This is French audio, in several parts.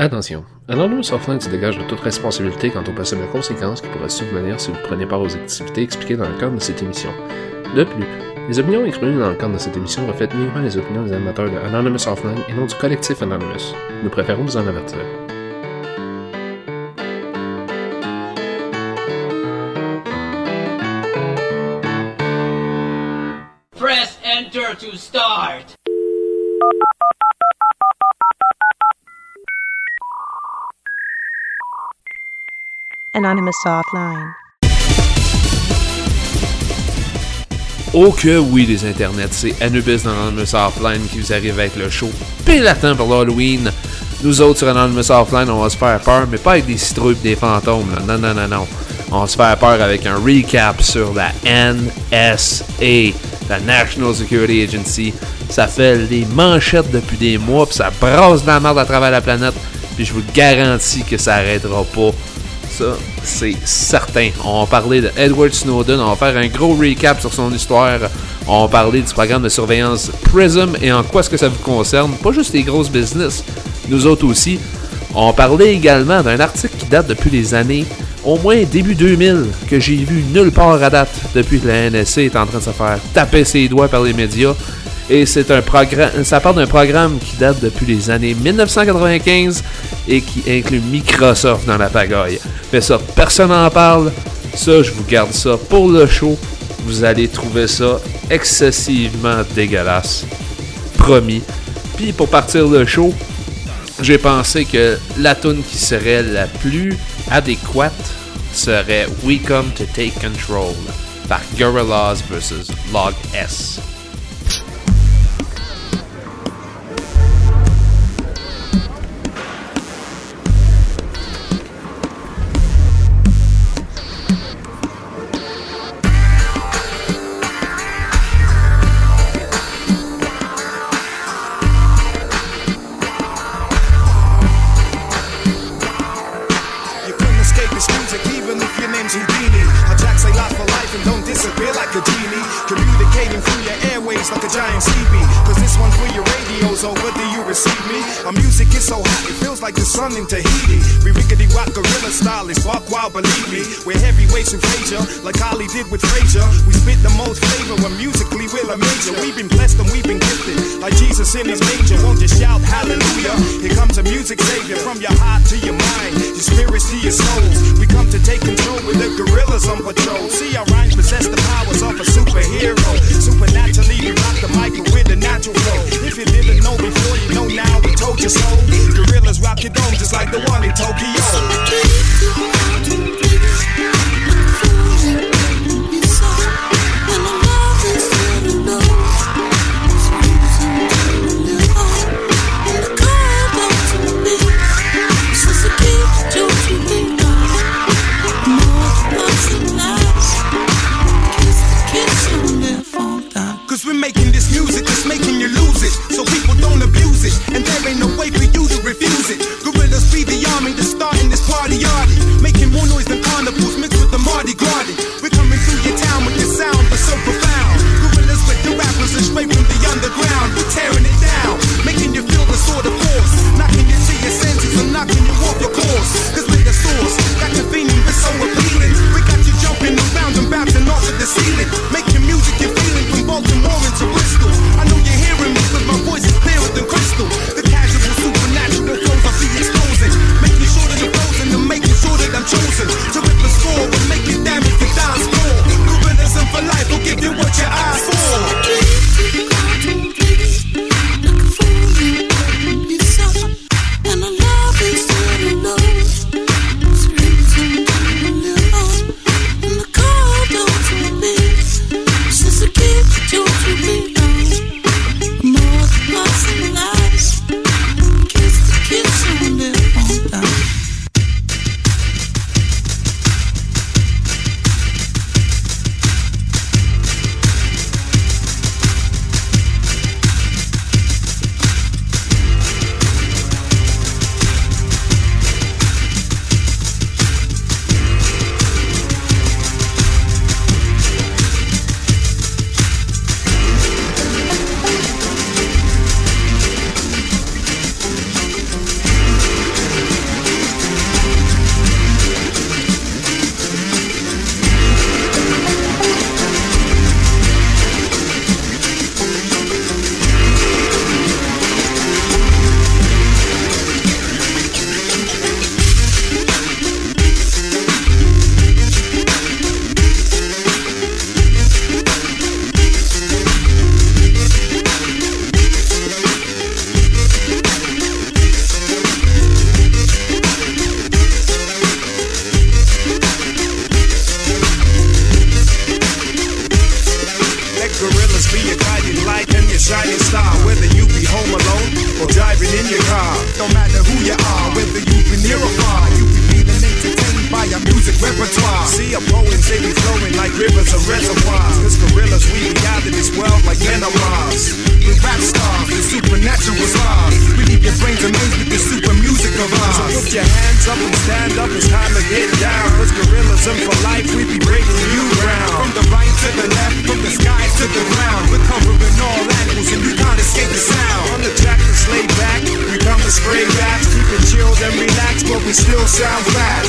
Attention, Anonymous Offline se dégage de toute responsabilité quant aux possibles conséquences qui pourraient survenir si vous prenez part aux activités expliquées dans le cadre de cette émission? De plus, les opinions exprimées dans le cadre de cette émission reflètent uniquement les opinions des animateurs de Anonymous Offline et non du collectif Anonymous. Nous préférons vous en avertir. Anonymous Offline. Oh que oui, les internets, c'est Anubis dans Anonymous Offline qui vous arrive avec le show pile à temps pour l'Halloween. Nous autres sur Anonymous Offline, on va se faire peur, mais pas avec des citrouilles et des fantômes. Non, non, non, non. On va se faire peur avec un recap sur la NSA, la National Security Agency. Ça fait les manchettes depuis des mois, puis ça brasse de la merde à travers la planète. Puis je vous garantis que ça arrêtera pas. Ça, c'est certain. On va parler de Edward Snowden. On va faire un gros recap sur son histoire. On va parler du programme de surveillance PRISM et en quoi est-ce que ça vous concerne. Pas juste les grosses business, nous autres aussi. On parler également d'un article qui date depuis les années au moins début 2000 que j'ai vu nulle part à date depuis que la NSA est en train de se faire taper ses doigts par les médias. Et c'est un programme, ça part d'un programme qui date depuis les années 1995 et qui inclut Microsoft dans la pagaille. Mais ça, personne n'en parle. Ça, je vous garde ça pour le show. Vous allez trouver ça excessivement dégueulasse. Promis. Puis pour partir le show, j'ai pensé que la tune qui serait la plus adéquate serait We Come to Take Control par Gorillaz vs Log S. we still sound fat.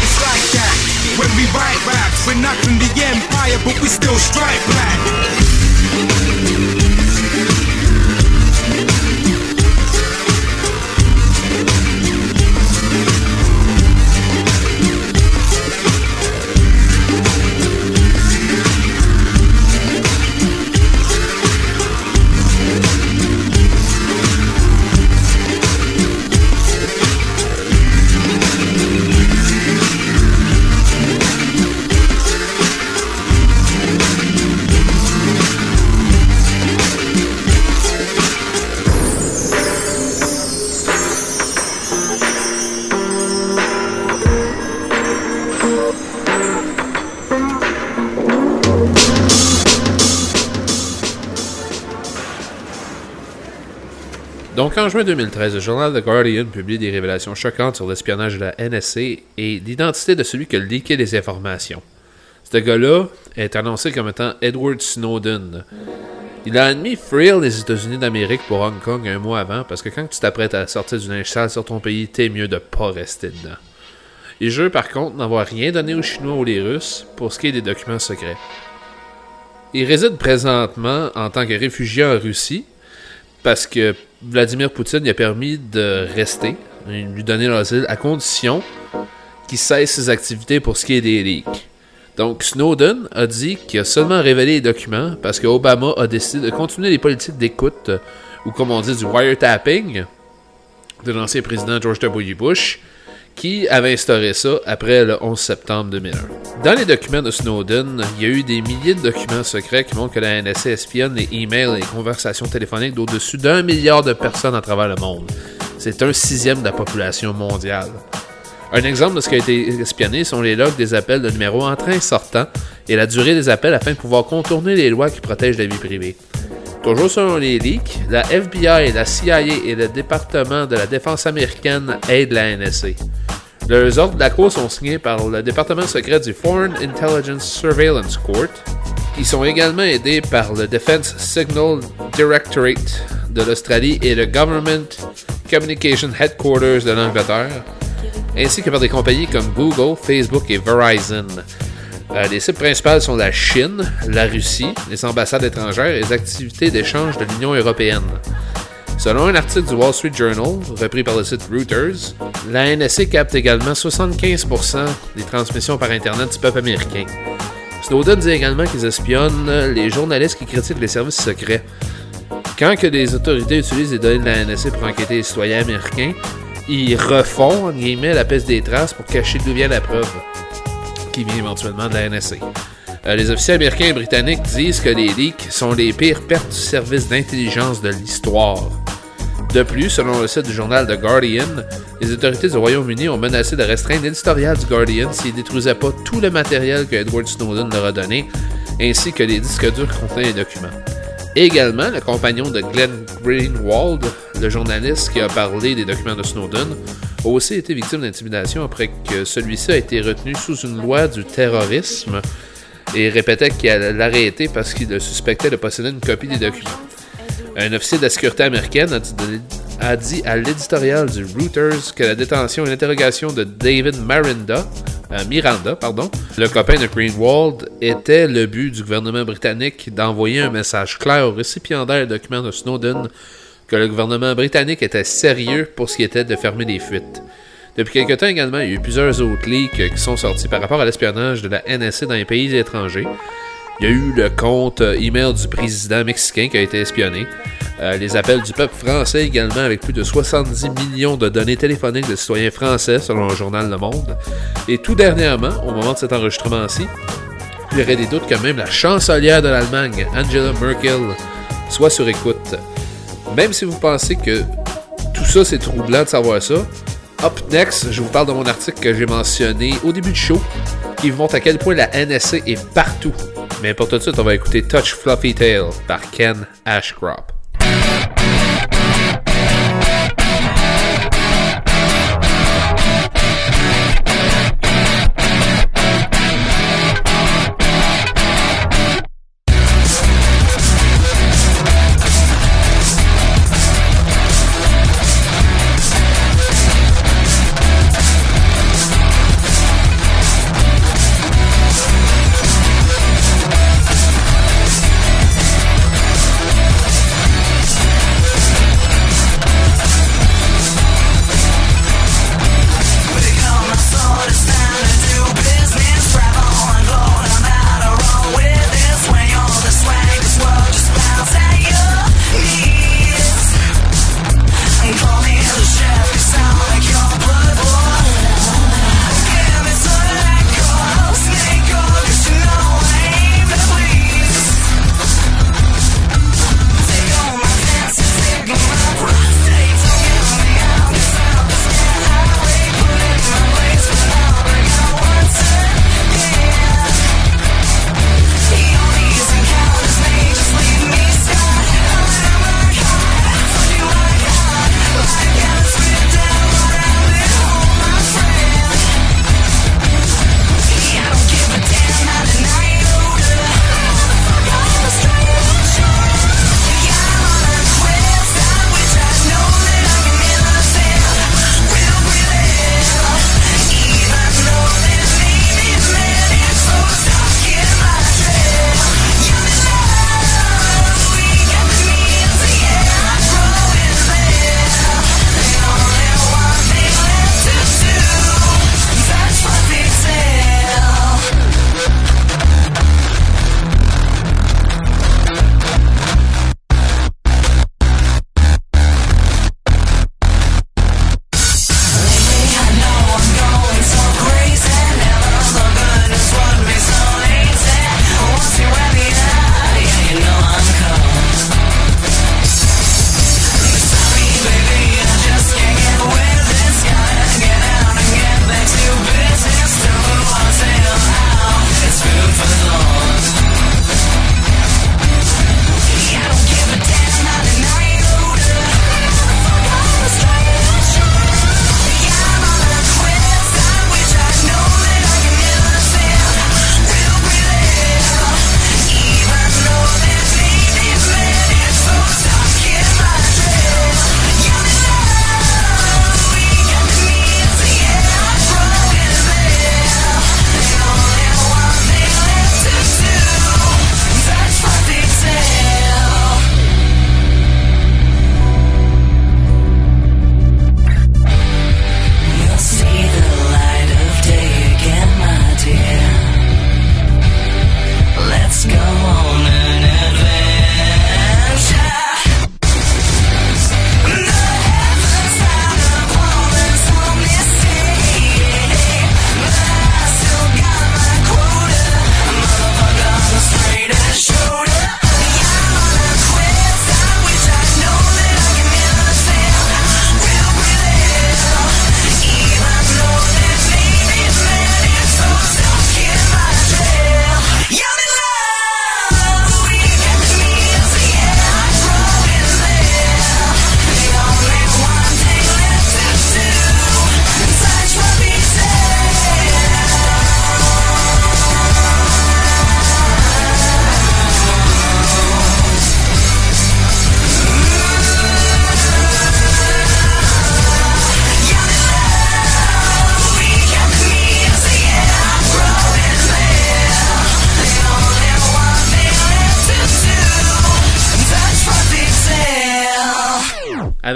It's like that. When we write raps, we're not from the empire, but we still strike back. En juin 2013, le journal The Guardian publie des révélations choquantes sur l'espionnage de la NSC et l'identité de celui qui a leaké les informations. Ce gars-là est annoncé comme étant Edward Snowden. Il a admis fuir les États-Unis d'Amérique pour Hong Kong un mois avant parce que quand tu t'apprêtes à sortir du linge sale sur ton pays, t'es mieux de pas rester dedans. Il jure par contre n'avoir rien donné aux Chinois ou les Russes pour ce qui est des documents secrets. Il réside présentement en tant que réfugié en Russie parce que Vladimir Poutine lui a permis de rester, lui donner l'asile à condition qu'il cesse ses activités pour ce qui est des leaks. Donc Snowden a dit qu'il a seulement révélé les documents parce que Obama a décidé de continuer les politiques d'écoute, ou comme on dit du wiretapping, de l'ancien président George W. Bush, qui avait instauré ça après le 11 septembre 2001. Dans les documents de Snowden, il y a eu des milliers de documents secrets qui montrent que la NSA espionne les emails et les conversations téléphoniques d'au-dessus d'un milliard de personnes à travers le monde. C'est un sixième de la population mondiale. Un exemple de ce qui a été espionné sont les logs des appels de numéros entrants et sortants et la durée des appels afin de pouvoir contourner les lois qui protègent la vie privée. Toujours selon les leaks, la FBI, la CIA et le département de la défense américaine aident la NSA. Leurs ordres d'accord sont signés par le département secret du Foreign Intelligence Surveillance Court, qui sont également aidés par le Defense Signal Directorate de l'Australie et le Government Communication Headquarters de l'Angleterre, ainsi que par des compagnies comme Google, Facebook et Verizon. Euh, les cibles principales sont la Chine, la Russie, les ambassades étrangères et les activités d'échange de l'Union européenne. Selon un article du Wall Street Journal, repris par le site Reuters, la NSA capte également 75% des transmissions par Internet du peuple américain. Snowden dit également qu'ils espionnent les journalistes qui critiquent les services secrets. Quand que les autorités utilisent les données de la NSA pour enquêter les citoyens américains, ils refont, en guillemets, la peste des traces pour cacher d'où vient la preuve qui vient éventuellement de la NSA. Euh, les officiers américains et britanniques disent que les leaks sont les pires pertes du service d'intelligence de l'histoire. De plus, selon le site du journal The Guardian, les autorités du Royaume-Uni ont menacé de restreindre l'éditorial du Guardian s'ils ne détruisaient pas tout le matériel que Edward Snowden leur a donné, ainsi que les disques durs contenant les documents. Également, le compagnon de Glenn Greenwald, le journaliste qui a parlé des documents de Snowden, a aussi été victime d'intimidation après que celui-ci a été retenu sous une loi du terrorisme et répétait qu'il allait l'arrêter parce qu'il le suspectait de posséder une copie des documents. Un officier de la sécurité américaine a dit, à l'éditorial du Reuters que la détention et l'interrogation de David Miranda, euh, Miranda, pardon, le copain de Greenwald, était le but du gouvernement britannique d'envoyer un message clair aux récipiendaires des documents de Snowden que le gouvernement britannique était sérieux pour ce qui était de fermer les fuites. Depuis quelque temps également, il y a eu plusieurs autres leaks qui sont sortis par rapport à l'espionnage de la NSA dans les pays étrangers. Il y a eu le compte email du président mexicain qui a été espionné. Euh, les appels du peuple français également avec plus de 70 millions de données téléphoniques de citoyens français selon le journal Le Monde. Et tout dernièrement, au moment de cet enregistrement-ci, il y aurait des doutes que même la chancelière de l'Allemagne, Angela Merkel, soit sur écoute. Même si vous pensez que tout ça c'est troublant de savoir ça, Up next, je vous parle de mon article que j'ai mentionné au début du show, qui vous montre à quel point la NSC est partout. Mais pour tout de suite, on va écouter Touch Fluffy Tail par Ken Ashcroft.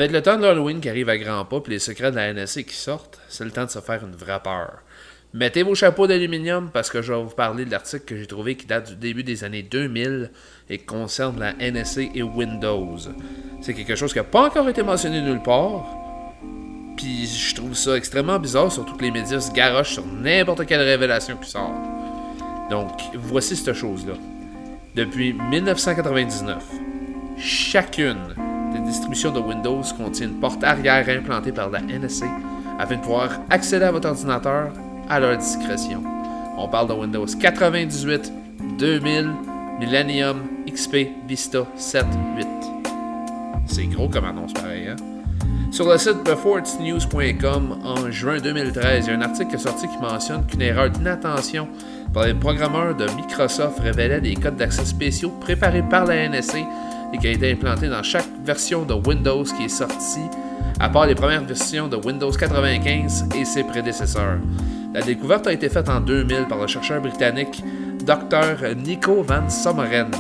Avec le temps de l'Halloween qui arrive à grands pas puis les secrets de la NSC qui sortent, c'est le temps de se faire une vraie peur. Mettez vos chapeaux d'aluminium parce que je vais vous parler de l'article que j'ai trouvé qui date du début des années 2000 et qui concerne la NSA et Windows. C'est quelque chose qui n'a pas encore été mentionné nulle part. Puis je trouve ça extrêmement bizarre, surtout que les médias se garochent sur n'importe quelle révélation qui sort. Donc, voici cette chose-là. Depuis 1999, chacune des distributions de Windows contient une porte arrière implantée par la NSA afin de pouvoir accéder à votre ordinateur à leur discrétion. On parle de Windows 98, 2000, Millennium, XP, Vista 7, 8. C'est gros comme annonce pareil, hein? Sur le site beforetsnews.com, en juin 2013, il y a un article qui est sorti qui mentionne qu'une erreur d'inattention par les programmeurs de Microsoft révélait des codes d'accès spéciaux préparés par la NSA et qui a été implanté dans chaque version de Windows qui est sortie, à part les premières versions de Windows 95 et ses prédécesseurs. La découverte a été faite en 2000 par le chercheur britannique Dr. Nico Van Sommeren.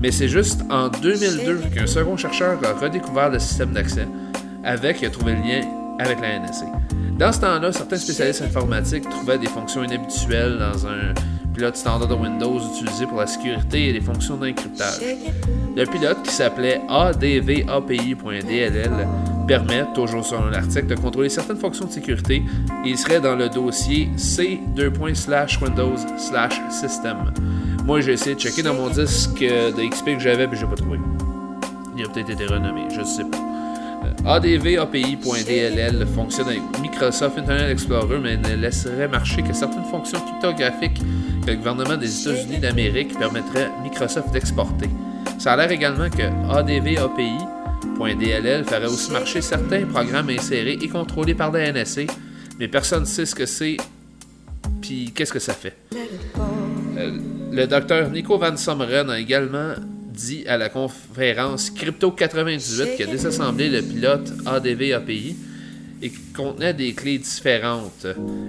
Mais c'est juste en 2002 qu'un second chercheur a redécouvert le système d'accès avec et a trouvé le lien avec la NSA. Dans ce temps-là, certains spécialistes informatiques trouvaient des fonctions inhabituelles dans un pilote standard de Windows utilisé pour la sécurité et les fonctions d'encryptage. Le pilote, qui s'appelait advapi.dll, permet, toujours selon l'article, de contrôler certaines fonctions de sécurité et il serait dans le dossier c.windows/system. Moi, j'ai essayé de checker dans mon disque de XP que j'avais, mais j'ai pas trouvé. Il a peut-être été renommé, je sais pas. ADVAPI.dll fonctionne avec Microsoft Internet Explorer, mais ne laisserait marcher que certaines fonctions cryptographiques que le gouvernement des États-Unis d'Amérique permettrait à Microsoft d'exporter. Ça a l'air également que ADVAPI.dll ferait aussi marcher certains programmes insérés et contrôlés par la NSA, mais personne ne sait ce que c'est puis qu'est-ce que ça fait. Euh, le docteur Nico Van Sommeren a également dit à la conférence Crypto 98 qui a désassemblé le pilote ADV API et qui contenait des clés différentes.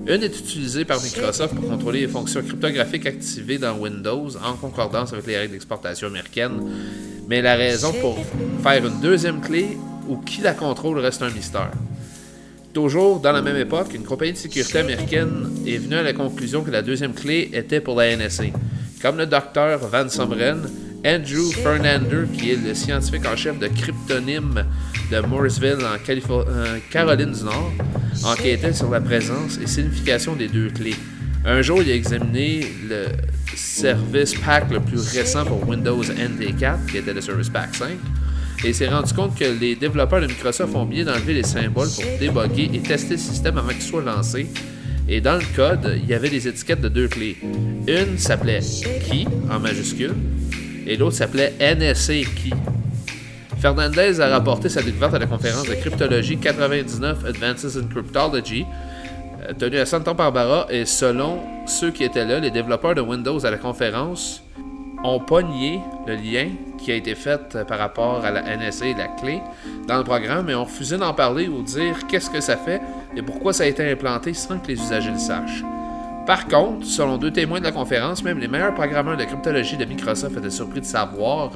Une est utilisée par Microsoft pour contrôler les fonctions cryptographiques activées dans Windows en concordance avec les règles d'exportation américaines, mais la raison pour faire une deuxième clé ou qui la contrôle reste un mystère. Toujours dans la même époque, une compagnie de sécurité américaine est venue à la conclusion que la deuxième clé était pour la NSA. Comme le docteur Van Someren, Andrew Fernander, qui est le scientifique en chef de cryptonyme de Morrisville en, Caroline du Nord, enquêtait sur la présence et signification des deux clés. Un jour, il a examiné le service pack le plus récent pour Windows NT4, qui était le Service Pack 5, et s'est rendu compte que les développeurs de Microsoft ont bien enlevé les symboles pour débugger et tester le système avant qu'il soit lancé. Et dans le code, il y avait des étiquettes de deux clés. Une s'appelait Key en majuscule et l'autre s'appelait NSA Key. Fernandez a rapporté sa découverte à la conférence de cryptologie 99 Advances in Cryptology, euh, tenue à Santa Barbara, et selon ceux qui étaient là, les développeurs de Windows à la conférence ont pogné le lien qui a été fait par rapport à la NSA et la clé dans le programme et ont refusé d'en parler ou dire qu'est-ce que ça fait et pourquoi ça a été implanté sans que les usagers le sachent. Par contre, selon deux témoins de la conférence, même les meilleurs programmeurs de cryptologie de Microsoft étaient surpris de savoir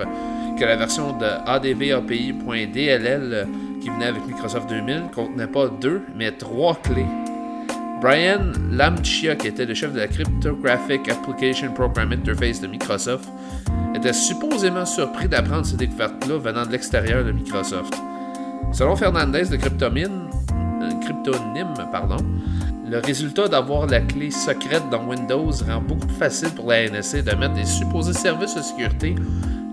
que la version de ADVAPI.dll qui venait avec Microsoft 2000 contenait pas deux, mais trois clés. Brian Lamchia, qui était le chef de la Cryptographic Application Program Interface de Microsoft, était supposément surpris d'apprendre ces découvertes-là venant de l'extérieur de Microsoft. Selon Fernandez de Cryptomine, euh, Cryptonyme, pardon, le résultat d'avoir la clé secrète dans Windows rend beaucoup plus facile pour la NSA de mettre des supposés services de sécurité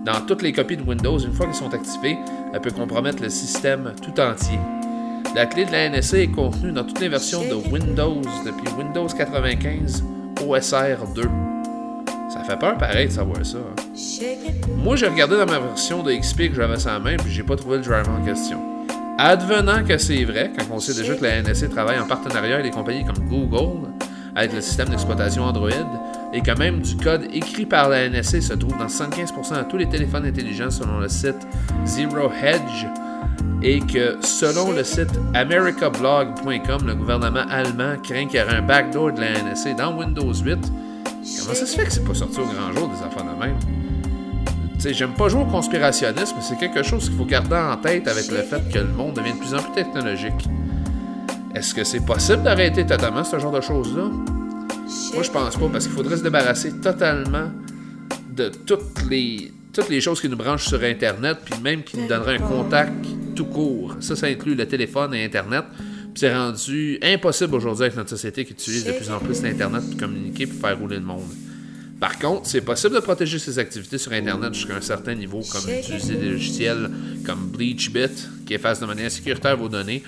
dans toutes les copies de Windows. Une fois qu'ils sont activés, elle peut compromettre le système tout entier. La clé de la NSA est contenue dans toutes les versions de Windows depuis Windows 95 OSR 2. Ça fait peur pareil de savoir ça. Hein. Moi, j'ai regardé dans ma version de XP que j'avais sa main, puis j'ai pas trouvé le driver en question. Advenant que c'est vrai, quand on sait déjà que la NSA travaille en partenariat avec des compagnies comme Google, avec le système d'exploitation Android, et que même du code écrit par la NSA se trouve dans 115% de tous les téléphones intelligents selon le site Zero Hedge, et que selon le site americablog.com, le gouvernement allemand craint qu'il y aurait un backdoor de la NSA dans Windows 8, comment ça se fait que c'est pas sorti au grand jour des enfants de même? J'aime pas jouer au conspirationnisme, mais c'est quelque chose qu'il faut garder en tête avec le fait que le monde devient de plus en plus technologique. Est-ce que c'est possible d'arrêter totalement ce genre de choses-là? Moi, je pense pas, parce qu'il faudrait se débarrasser totalement de toutes les, toutes les choses qui nous branchent sur Internet, puis même qui nous donneraient un contact tout court. Ça, ça inclut le téléphone et Internet. Puis c'est rendu impossible aujourd'hui avec notre société qui utilise de plus en plus l'Internet pour communiquer pour faire rouler le monde. Par contre, c'est possible de protéger ses activités sur Internet jusqu'à un certain niveau, comme utiliser des logiciels comme BleachBit, qui effacent de manière sécuritaire vos données,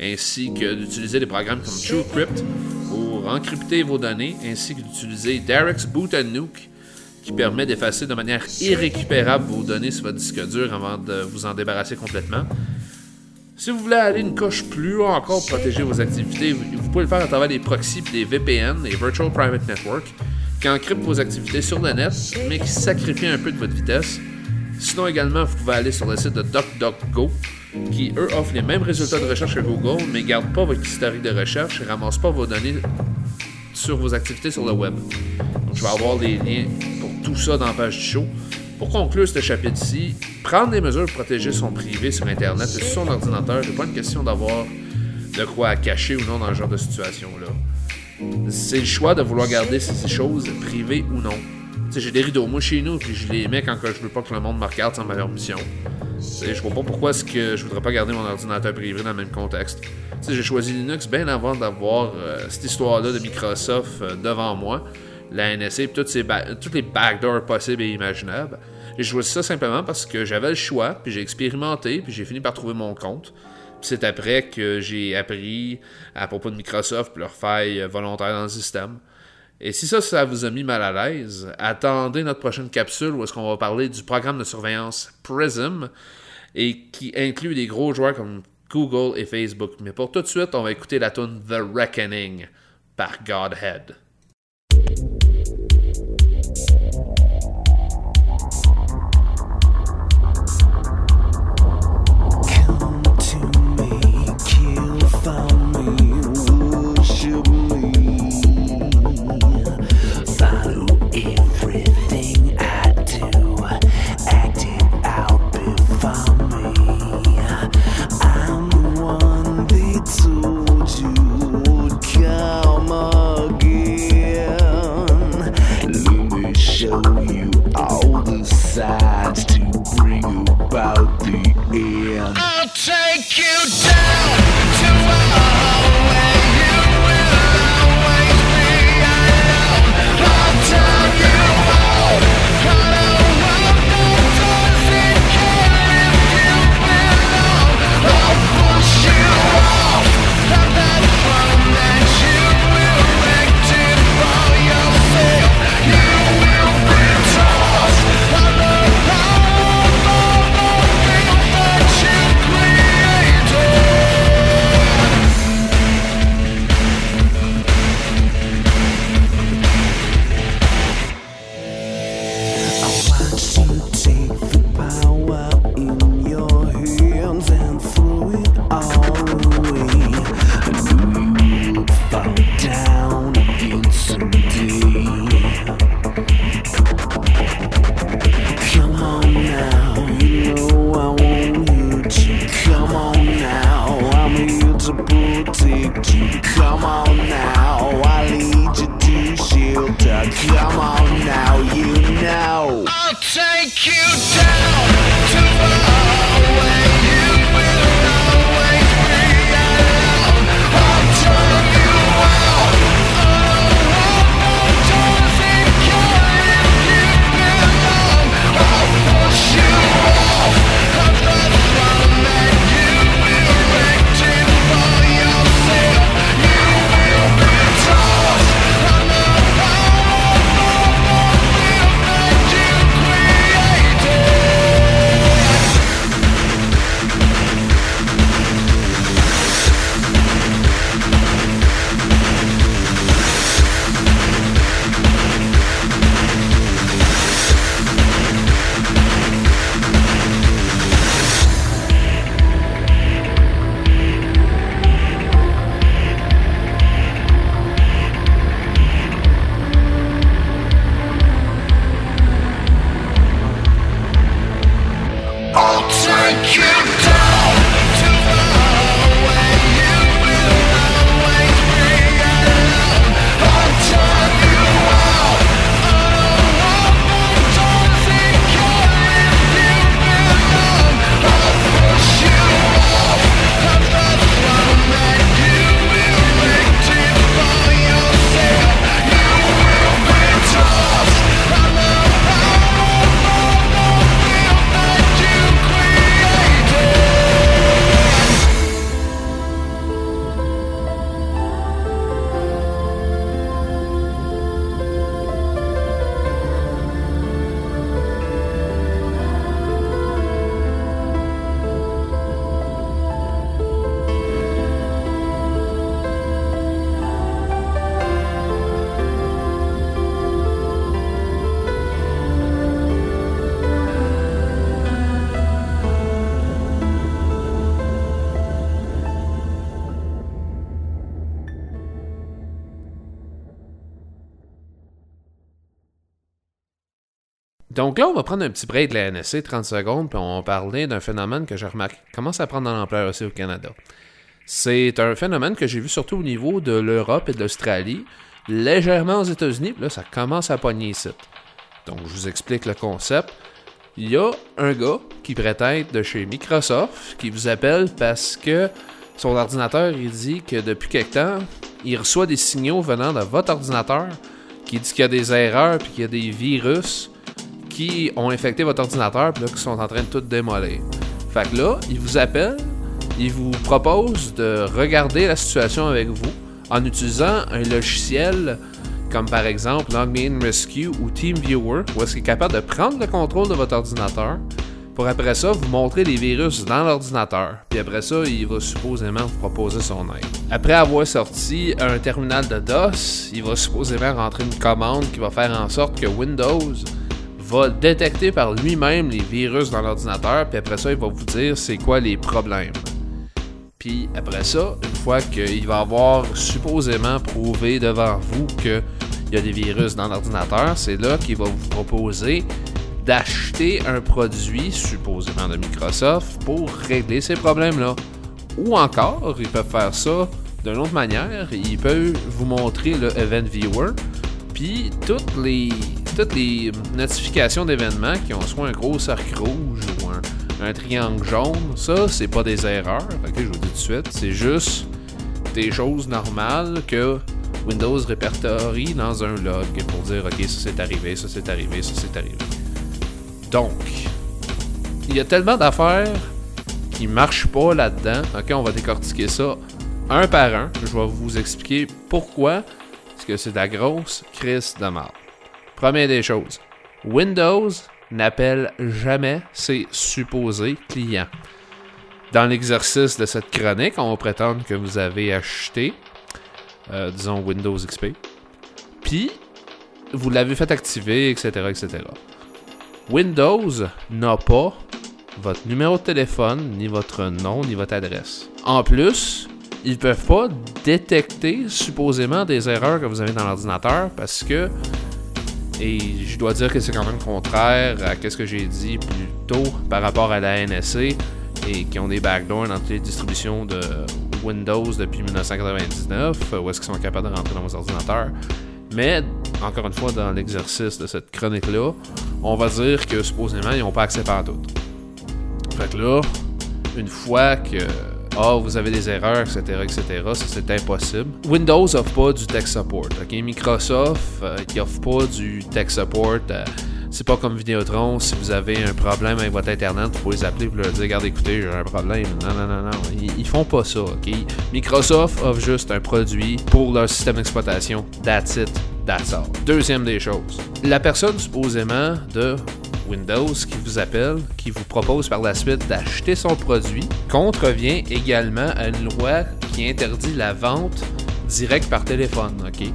ainsi que d'utiliser des programmes comme TrueCrypt pour encrypter vos données, ainsi que d'utiliser Derek's Boot and Nuke qui permet d'effacer de manière irrécupérable vos données sur votre disque dur avant de vous en débarrasser complètement. Si vous voulez aller une coche plus haut encore pour protéger vos activités, vous pouvez le faire à travers des proxys et des VPN, des Virtual Private Network, qui encryptent vos activités sur le net, mais qui sacrifient un peu de votre vitesse. Sinon également, vous pouvez aller sur le site de DuckDuckGo, qui eux offrent les mêmes résultats de recherche que Google, mais ne gardent pas votre historique de recherche et ne ramassent pas vos données sur vos activités sur le web. Donc, je vais avoir les liens pour tout ça dans la page du show. Pour conclure ce chapitre-ci, prendre des mesures pour protéger son privé sur Internet et sur son ordinateur n'est pas une question d'avoir de quoi cacher ou non dans ce genre de situation-là. C'est le choix de vouloir garder ces choses privées ou non. J'ai des rideaux, moi, chez nous, puis je les mets quand je veux pas que le monde me regarde sans ma permission. Je vois pas pourquoi est-ce que je voudrais pas garder mon ordinateur privé dans le même contexte. J'ai choisi Linux bien avant d'avoir euh, cette histoire-là de Microsoft euh, devant moi, la NSA et toutes, toutes les backdoors possibles et imaginables. J'ai choisi ça simplement parce que j'avais le choix, puis j'ai expérimenté, puis j'ai fini par trouver mon compte. C'est après que j'ai appris à propos de Microsoft et leurs failles volontaires dans le système. Et si ça, ça vous a mis mal à l'aise, attendez notre prochaine capsule où est-ce qu'on va parler du programme de surveillance PRISM et qui inclut des gros joueurs comme Google et Facebook. Mais pour tout de suite, on va écouter la tune The Reckoning par Godhead. Donc là, on va prendre un petit break de la NSC, 30 secondes, puis on va parler d'un phénomène que je remarque commence à prendre dans l'ampleur aussi au Canada? C'est un phénomène que j'ai vu surtout au niveau de l'Europe et de l'Australie, légèrement aux États-Unis, puis là, ça commence à pogner ici. Donc, je vous explique le concept. Il y a un gars qui prétend être de chez Microsoft qui vous appelle parce que son ordinateur, il dit que depuis quelque temps, il reçoit des signaux venant de votre ordinateur qui dit qu'il y a des erreurs puis qu'il y a des virus qui ont infecté votre ordinateur puis là qui sont en train de tout démolir. Fait que là, il vous appelle, il vous propose de regarder la situation avec vous en utilisant un logiciel comme par exemple Logmein Rescue ou TeamViewer, où est-ce qu'il est capable de prendre le contrôle de votre ordinateur pour après ça vous montrer les virus dans l'ordinateur. Puis après ça, il va supposément vous proposer son aide. Après avoir sorti un terminal de DOS, il va supposément rentrer une commande qui va faire en sorte que Windows va détecter par lui-même les virus dans l'ordinateur, puis après ça, il va vous dire c'est quoi les problèmes. Puis après ça, une fois qu'il va avoir supposément prouvé devant vous qu'il y a des virus dans l'ordinateur, c'est là qu'il va vous proposer d'acheter un produit supposément de Microsoft pour régler ces problèmes-là. Ou encore, ils peuvent faire ça d'une autre manière. Ils peuvent vous montrer le Event Viewer, puis toutes les, toutes les notifications d'événements qui ont soit un gros cercle rouge ou un, triangle jaune, ça, c'est pas des erreurs. Ok, je vous dis tout de suite, c'est juste des choses normales que Windows répertorie dans un log pour dire ok, ça c'est arrivé, ça c'est arrivé, ça c'est arrivé. Donc, il y a tellement d'affaires qui marchent pas là-dedans. Ok, on va décortiquer ça un par un. Je vais vous expliquer pourquoi. Parce que c'est de la grosse crise de mal. Première des choses, Windows n'appelle jamais ses supposés clients. Dans l'exercice de cette chronique, on va prétendre que vous avez acheté, euh, disons Windows XP, puis vous l'avez fait activer, etc., etc. Windows n'a pas votre numéro de téléphone, ni votre nom, ni votre adresse. En plus, ils peuvent pas détecter supposément des erreurs que vous avez dans l'ordinateur parce que et je dois dire que c'est quand même contraire à ce que j'ai dit plus tôt par rapport à la NSC et qui ont des backdoors dans toutes les distributions de Windows depuis 1999 où est-ce qu'ils sont capables de rentrer dans vos ordinateurs. Mais, encore une fois, dans l'exercice de cette chronique-là, on va dire que supposément, ils n'ont pas accès à tout. Fait que là, une fois que ah, vous avez des erreurs, etc., etc., ça c'est impossible. Windows offre pas du tech support. ok? Microsoft euh, qui offre pas du tech support. euh, c'est pas comme Vidéotron, si vous avez un problème avec votre internet, vous pouvez les appeler pour leur dire Regarde, écoutez, j'ai un problème. Non, non, non, non. Ils, ils font pas ça, ok? Microsoft offre juste un produit pour leur système d'exploitation. That's it. That's all. Deuxième des choses. La personne supposément de Windows qui vous appelle, qui vous propose par la suite d'acheter son produit, contrevient également à une loi qui interdit la vente directe par téléphone. ok?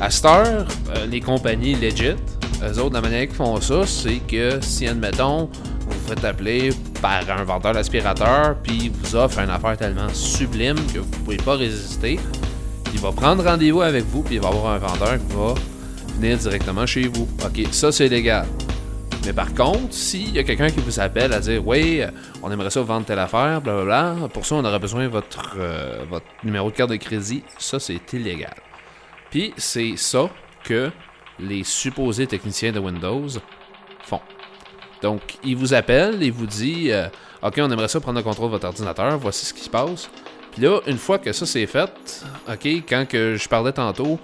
À cette heure, euh, les compagnies legit, eux autres, la manière qu'ils font ça, c'est que si, admettons, vous vous faites appeler par un vendeur d'aspirateur, puis il vous offre une affaire tellement sublime que vous pouvez pas résister, il va prendre rendez-vous avec vous, puis il va avoir un vendeur qui va venir directement chez vous. Ok, ça c'est légal. Mais par contre, s'il y a quelqu'un qui vous appelle à dire Oui, euh, on aimerait ça vendre telle affaire, blablabla, pour ça on aurait besoin de votre, euh, numéro de carte de crédit, ça c'est illégal. Puis c'est ça que les supposés techniciens de Windows font. Donc, il vous appelle et vous dit euh, Ok, on aimerait ça prendre le contrôle de votre ordinateur, voici ce qui se passe. Puis là, une fois que ça c'est fait, ok, quand que je parlais tantôt,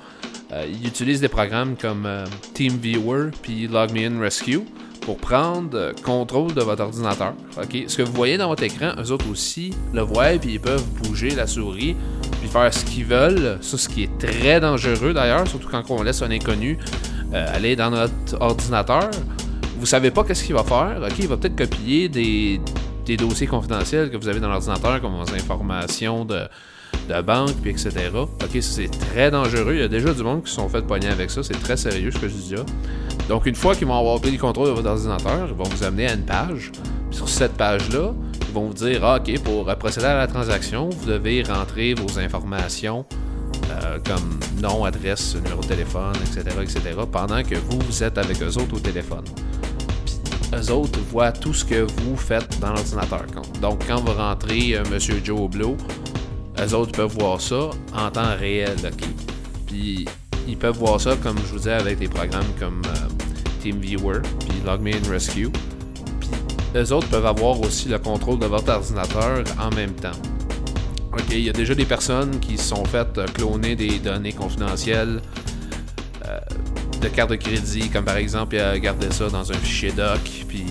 ils utilisent des programmes comme euh, TeamViewer puis LogMeIn Rescue pour prendre contrôle de votre ordinateur. Ce que vous voyez dans votre écran, eux autres aussi le voient puis ils peuvent bouger la souris puis faire ce qu'ils veulent. Ça, ce qui est très dangereux d'ailleurs, surtout quand on laisse un inconnu euh, aller dans notre ordinateur. Vous savez pas qu'est-ce qu'il va faire. Il va peut-être copier des, dossiers confidentiels que vous avez dans l'ordinateur, comme vos informations de, banque, puis etc. Ok, c'est très dangereux. Il y a déjà du monde qui se sont fait pogner avec ça. C'est très sérieux ce que je dis là. Donc, une fois qu'ils vont avoir pris le contrôle de votre ordinateur, ils vont vous amener à une page. Puis sur cette page-là, ils vont vous dire ah, OK, pour procéder à la transaction, vous devez rentrer vos informations euh, comme nom, adresse, numéro de téléphone, etc., etc., pendant que vous, vous êtes avec eux autres au téléphone. eux autres voient tout ce que vous faites dans l'ordinateur. Donc, quand vous rentrez euh, Monsieur Joe Blow, eux autres peuvent voir ça en temps réel, OK? Puis, ils peuvent voir ça, comme je vous disais, avec des programmes comme euh, TeamViewer, puis LogMe Rescue. Puis, eux autres peuvent avoir aussi le contrôle de votre ordinateur en même temps. OK, il y a déjà des personnes qui se sont faites euh, cloner des données confidentielles euh, de carte de crédit, comme par exemple, ils gardé ça dans un fichier doc, puis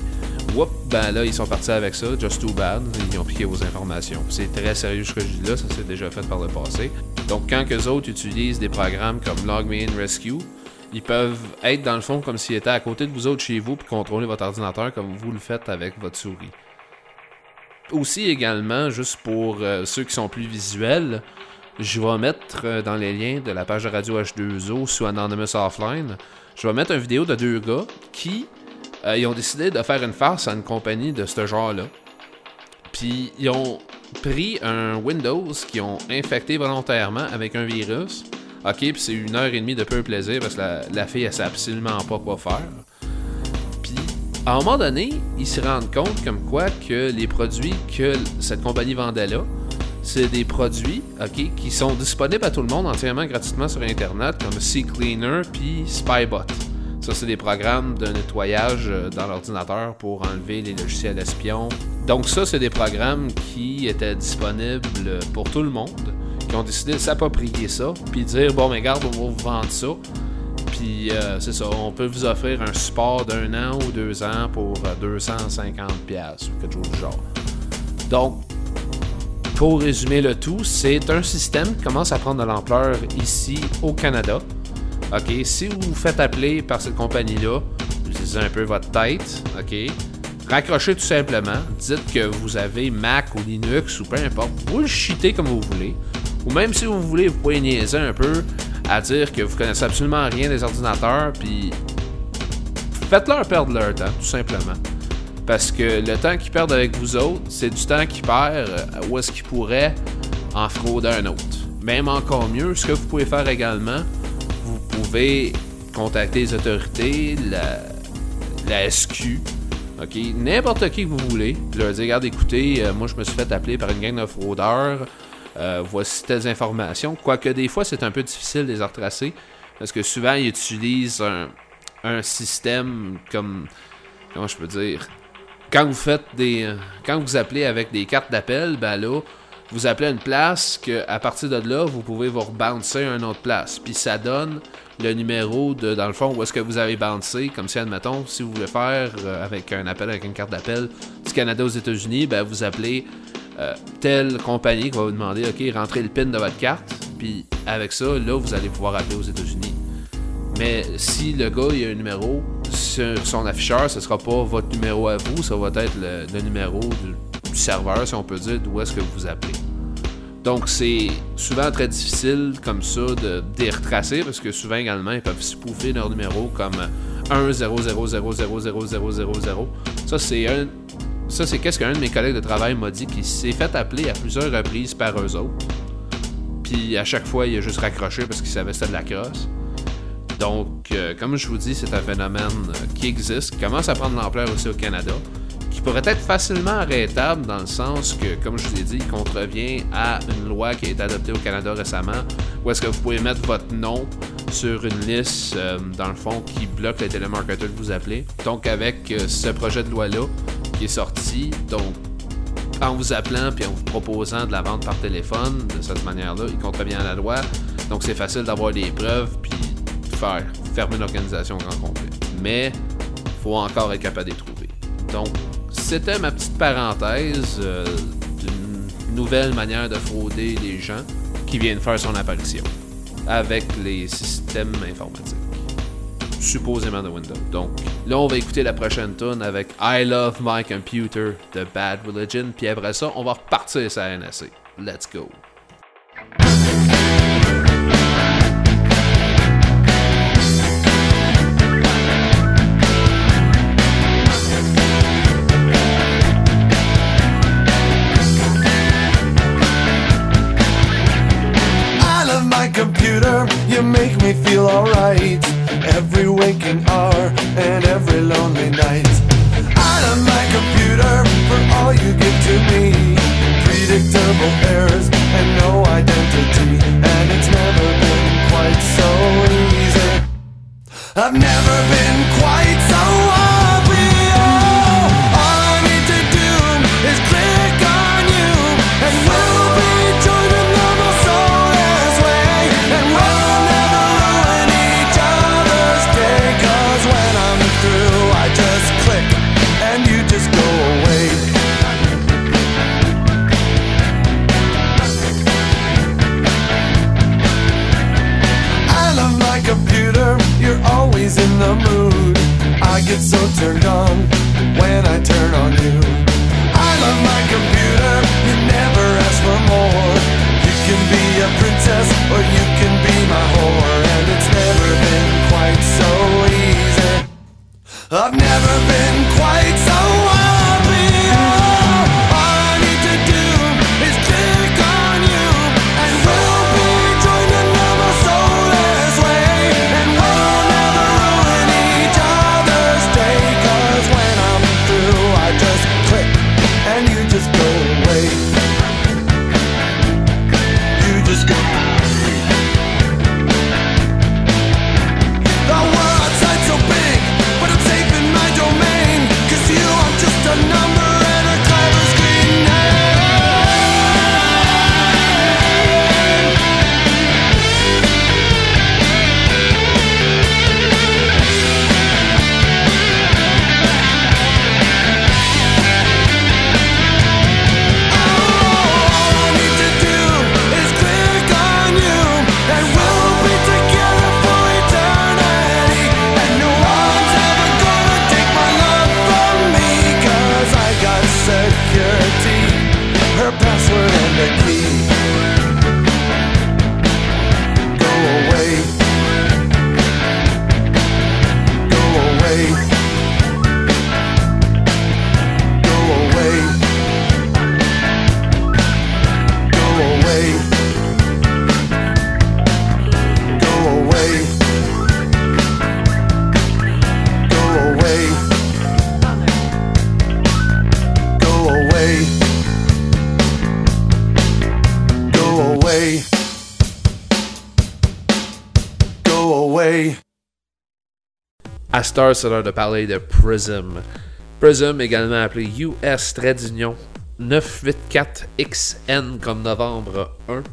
ben là, ils sont partis avec ça, just too bad, ils ont piqué vos informations. C'est très sérieux ce que je dis là, ça s'est déjà fait par le passé. Donc, quand que autres utilisent des programmes comme LogMeIn Rescue, ils peuvent être dans le fond comme s'ils étaient à côté de vous autres chez vous, puis contrôler votre ordinateur comme vous le faites avec votre souris. Aussi également, juste pour euh, ceux qui sont plus visuels, je vais mettre euh, dans les liens de la page de Radio H2O sous Anonymous Offline, je vais mettre une vidéo de deux gars qui euh, ils ont décidé de faire une farce à une compagnie de ce genre-là. Puis ils ont pris un Windows qui ont infecté volontairement avec un virus. Ok, puis c'est une heure et demie de peu plaisir parce que la, fille, elle sait absolument pas quoi faire. Puis, à un moment donné, ils se rendent compte comme quoi que les produits que cette compagnie vendait là, c'est des produits, ok, qui sont disponibles à tout le monde entièrement gratuitement sur Internet, comme CCleaner puis Spybot. Ça, c'est des programmes de nettoyage euh, dans l'ordinateur pour enlever les logiciels espions. Donc ça, c'est des programmes qui étaient disponibles pour tout le monde, qui ont décidé de s'approprier ça, puis dire, bon, mais garde, on va vous vendre ça. Puis euh, c'est ça, on peut vous offrir un support d'un an ou deux ans pour 250$ euh, ou quelque chose du genre. Donc, pour résumer le tout, c'est un système qui commence à prendre de l'ampleur ici au Canada. OK, si vous vous faites appeler par cette compagnie-là, utilisez un peu votre tête, OK? Raccrochez tout simplement, dites que vous avez Mac ou Linux ou peu importe, vous le cheatez comme vous voulez. Ou même si vous voulez, vous pouvez niaiser un peu à dire que vous connaissez absolument rien des ordinateurs, puis faites-leur perdre leur temps, tout simplement. Parce que le temps qu'ils perdent avec vous autres, c'est du temps qu'ils perdent euh, où est-ce qu'ils pourraient en frauder un autre. Même encore mieux, ce que vous pouvez faire également, pouvez contacter les autorités, la, SQ? N'importe qui que vous voulez. leur dire, regarde, écoutez, euh, moi je me suis fait appeler par une gang de fraudeurs. Euh, voici telles informations. Quoique des fois, c'est un peu difficile de les retracer. Parce que souvent, ils utilisent un, un système comme. Comment je peux dire? Quand vous faites des. Quand vous appelez avec des cartes d'appel, ben là, vous appelez une place que à partir de là, vous pouvez vous rebouncer à une autre place. Puis ça donne le numéro de, dans le fond, où est-ce que vous avez bouncé. Comme si, admettons, si vous voulez faire euh, avec un appel, avec une carte d'appel du Canada aux États-Unis, ben, vous appelez euh, telle compagnie qui va vous demander, OK, rentrez le PIN de votre carte. Puis avec ça, là, vous allez pouvoir appeler aux États-Unis. Mais si le gars il a un numéro sur son afficheur, ce sera pas votre numéro à vous, ça va être le, numéro du, serveur, si on peut dire, d'où est-ce que vous appelez. Donc, c'est souvent très difficile comme ça de, les retracer parce que souvent également, ils peuvent spoofer leur numéro comme 1 0 0 0 0 0 0 0 0. Ça, c'est. Ça, c'est qu'est-ce qu'un de mes collègues de travail m'a dit qu'il s'est fait appeler à plusieurs reprises par eux autres. Puis à chaque fois, il a juste raccroché parce qu'il savait que c'était de la crosse. Donc, euh, comme je vous dis, c'est un phénomène qui existe, qui commence à prendre l'ampleur aussi au Canada pourrait être facilement arrêtable dans le sens que, comme je vous ai dit, il contrevient à une loi qui a été adoptée au Canada récemment, où est-ce que vous pouvez mettre votre nom sur une liste, euh, dans le fond, qui bloque les télémarketeurs que vous appelez. Donc, avec euh, ce projet de loi-là qui est sorti, donc, en vous appelant puis en vous proposant de la vente par téléphone, de cette manière-là, il contrevient à la loi. Donc, c'est facile d'avoir des preuves puis de faire fermer l'organisation grand complet. Mais, faut encore être capable de les trouver. Donc, c'était ma petite parenthèse euh, d'une nouvelle manière de frauder les gens qui viennent faire son apparition avec les systèmes informatiques. Supposément de Windows. Donc, là, on va écouter la prochaine tune avec I Love My Computer de Bad Religion. Puis après ça, on va repartir sa NSA. Let's go. À heure, c'est l'heure de parler de Prism. Prism, également appelé US d'Union 984XN comme novembre 1,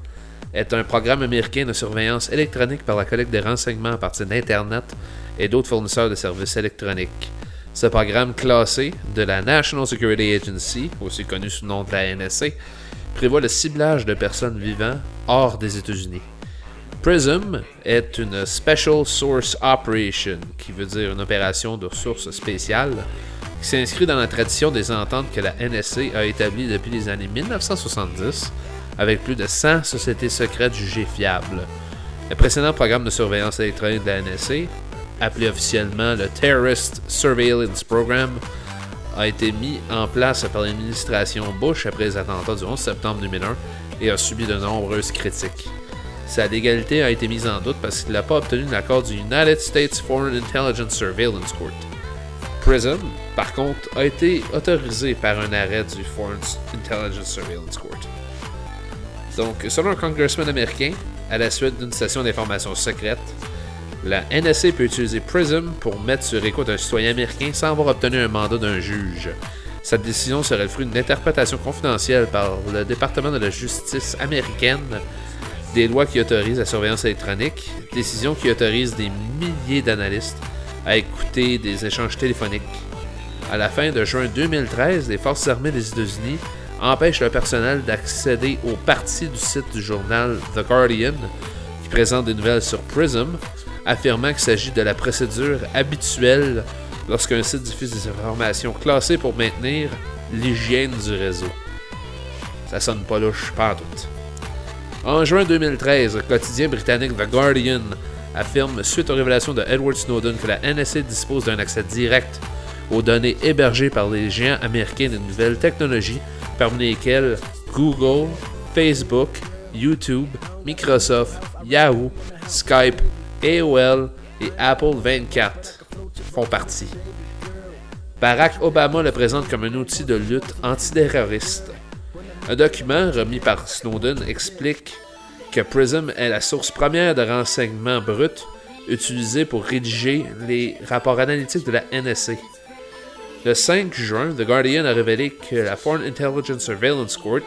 est un programme américain de surveillance électronique par la collecte des renseignements à partir d'Internet et d'autres fournisseurs de services électroniques. Ce programme classé de la National Security Agency, aussi connu sous le nom de la NSA, prévoit le ciblage de personnes vivant hors des États-Unis. PRISM est une Special Source Operation, qui veut dire une opération de ressources spéciales, qui s'inscrit dans la tradition des ententes que la NSA a établies depuis les années 1970, avec plus de 100 sociétés secrètes jugées fiables. Le précédent programme de surveillance électronique de la NSA, appelé officiellement le Terrorist Surveillance Program, a été mis en place par l'administration Bush après les attentats du 11 septembre 2001 et a subi de nombreuses critiques. Sa légalité a été mise en doute parce qu'il n'a pas obtenu l'accord du United States Foreign Intelligence Surveillance Court. PRISM, par contre, a été autorisé par un arrêt du Foreign Intelligence Surveillance Court. Donc, selon un congressman américain, à la suite d'une session d'information secrète, la NSA peut utiliser PRISM pour mettre sur écoute un citoyen américain sans avoir obtenu un mandat d'un juge. Cette décision serait le fruit d'une interprétation confidentielle par le département de la justice américaine des lois qui autorisent la surveillance électronique, décision qui autorise des milliers d'analystes à écouter des échanges téléphoniques. À la fin de juin 2013, les forces armées des États-Unis empêchent le personnel d'accéder aux parties du site du journal The Guardian, qui présente des nouvelles sur PRISM, affirmant qu'il s'agit de la procédure habituelle lorsqu'un site diffuse des informations classées pour maintenir l'hygiène du réseau. Ça sonne pas louche, pas en doute. En juin 2013, le quotidien britannique The Guardian affirme, suite aux révélations de Edward Snowden, que la NSA dispose d'un accès direct aux données hébergées par les géants américains des nouvelles technologies, parmi lesquelles Google, Facebook, YouTube, Microsoft, Yahoo, Skype, AOL et Apple 24 font partie. Barack Obama le présente comme un outil de lutte antiterroriste. Un document remis par Snowden explique que Prism est la source première de renseignements bruts utilisés pour rédiger les rapports analytiques de la NSA. Le 5 juin, The Guardian a révélé que la Foreign Intelligence Surveillance Court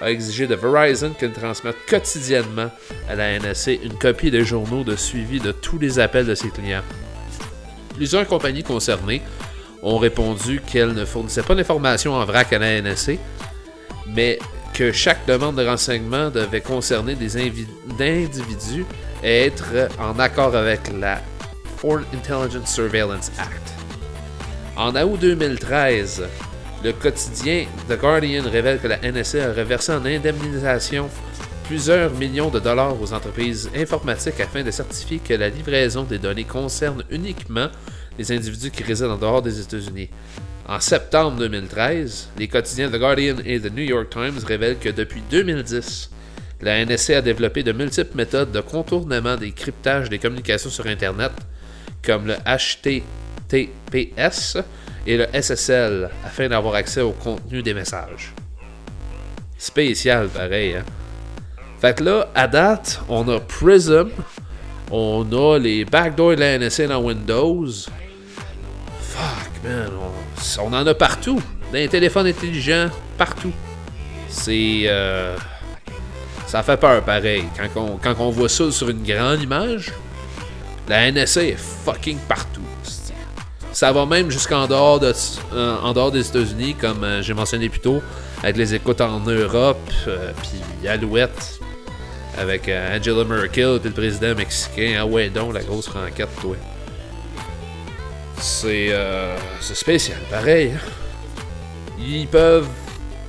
a exigé de Verizon qu'elle transmette quotidiennement à la NSA une copie des journaux de suivi de tous les appels de ses clients. Plusieurs compagnies concernées ont répondu qu'elles ne fournissaient pas d'informations en vrac à la NSA, mais que chaque demande de renseignement devait concerner des individus et être en accord avec la Foreign Intelligence Surveillance Act. En août 2013, le quotidien The Guardian révèle que la NSA a reversé en indemnisation plusieurs millions de dollars aux entreprises informatiques afin de certifier que la livraison des données concerne uniquement les individus qui résident en dehors des États-Unis. En septembre 2013, les quotidiens The Guardian et The New York Times révèlent que depuis 2010, la NSA a développé de multiples méthodes de contournement des cryptages des communications sur Internet, comme le HTTPS et le SSL, afin d'avoir accès au contenu des messages. Spécial, pareil, hein? Fait que là, à date, on a Prism, on a les backdoors de la NSA dans Windows. Fuck, man, on, en a partout. Dans les téléphones intelligents, partout. C'est. Euh, ça fait peur, pareil. Quand on, voit ça sur une grande image, la NSA est fucking partout. Ça va même jusqu'en dehors, de, euh, des États-Unis, comme euh, j'ai mentionné plus tôt, avec les écoutes en Europe, euh, puis Alouette, avec Angela Merkel, puis le président mexicain. Ah ouais, donc, la grosse franquette, toi. C'est euh, spécial, pareil. hein. Ils peuvent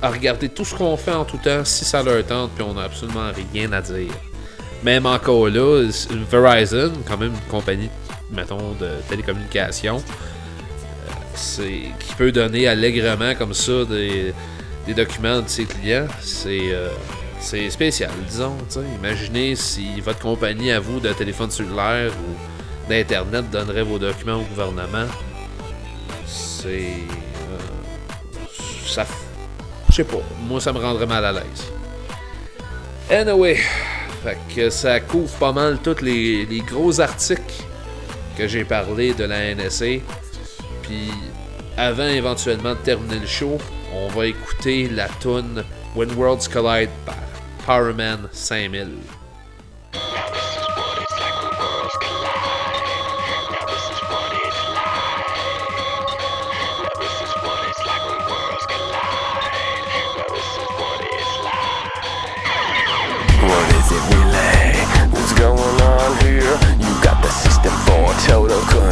regarder tout ce qu'on fait en tout temps si ça leur tente, puis on n'a absolument rien à dire. Même encore là, Verizon, quand même une compagnie, mettons, de télécommunications, euh, c'est qui peut donner allègrement comme ça des, des documents de ses clients, c'est euh, c'est spécial, disons. Imaginez si votre compagnie à vous de téléphone cellulaire ou d'internet donnerait vos documents au gouvernement. C'est euh, ça, je sais pas. Moi, ça me rendrait mal à l'aise. Anyway, fait que ça couvre pas mal tous les, gros articles que j'ai parlé de la NSA. Puis avant éventuellement de terminer le show, on va écouter la tune When Worlds Collide par Powerman 5000.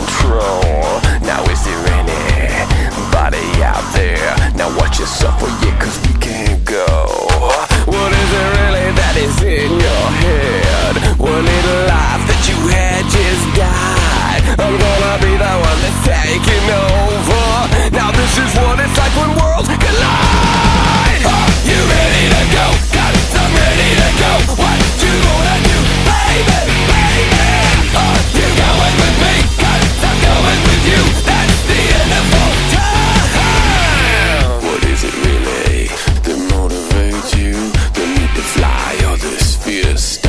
Control. Now is there anybody out there? Now watch yourself for yeah, cause we can't go. What is it really that is in your head? What little life that you had just died. I'm gonna be the one that's taking over. Now this is what it's like when worlds collide. Are you ready to go? It, I'm ready to go. What you gonna do, baby? be a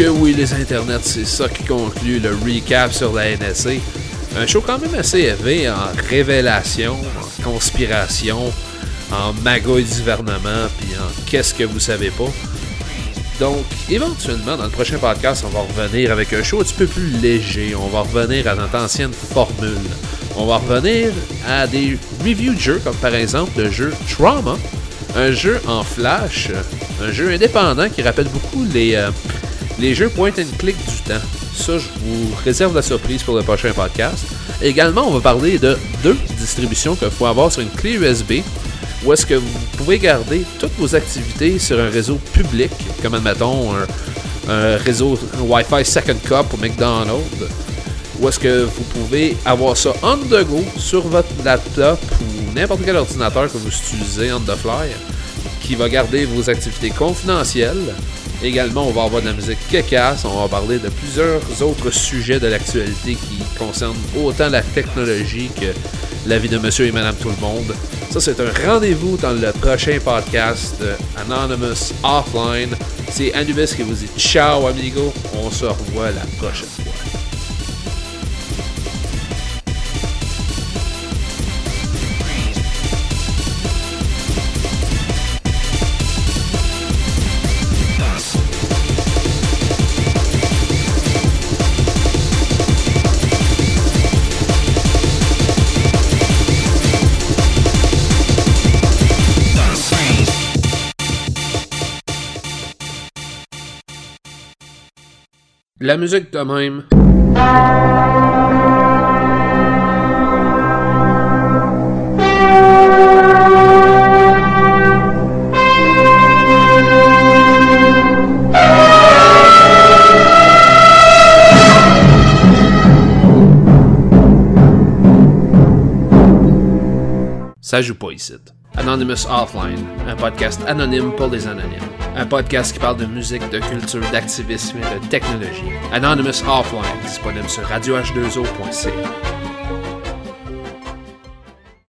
Ok, oui, les internets, c'est ça qui conclut le recap sur la NSA. Un show quand même assez élevé en révélation, en conspiration, en magouille du gouvernement, puis en qu'est-ce que vous savez pas. Donc, éventuellement, dans le prochain podcast, on va revenir avec un show un petit peu plus léger. On va revenir à notre ancienne formule. On va revenir à des reviews de jeux, comme par exemple le jeu Trauma, un jeu en flash, un jeu indépendant qui rappelle beaucoup les, euh, les jeux point and click du temps. Ça, je vous réserve la surprise pour le prochain podcast. Également, on va parler de deux distributions qu'il faut avoir sur une clé USB où est-ce que vous pouvez garder toutes vos activités sur un réseau public, comme admettons un, réseau Wi-Fi Second Cup pour McDonald's, où est-ce que vous pouvez avoir ça on the go sur votre laptop ou n'importe quel ordinateur que vous utilisez on the fly, qui va garder vos activités confidentielles. Également, on va avoir de la musique cacasse, on va parler de plusieurs autres sujets de l'actualité qui concernent autant la technologie que la vie de monsieur et madame tout le monde. Ça, c'est un rendez-vous dans le prochain podcast Anonymous Offline. C'est Anubis qui vous dit ciao, amigo. On se revoit la prochaine La musique de même. Ça joue pas ici. Anonymous Offline, un podcast anonyme pour les anonymes. Un podcast qui parle de musique, de culture, d'activisme et de technologie. Anonymous Offline, disponible sur radioh2o.ca.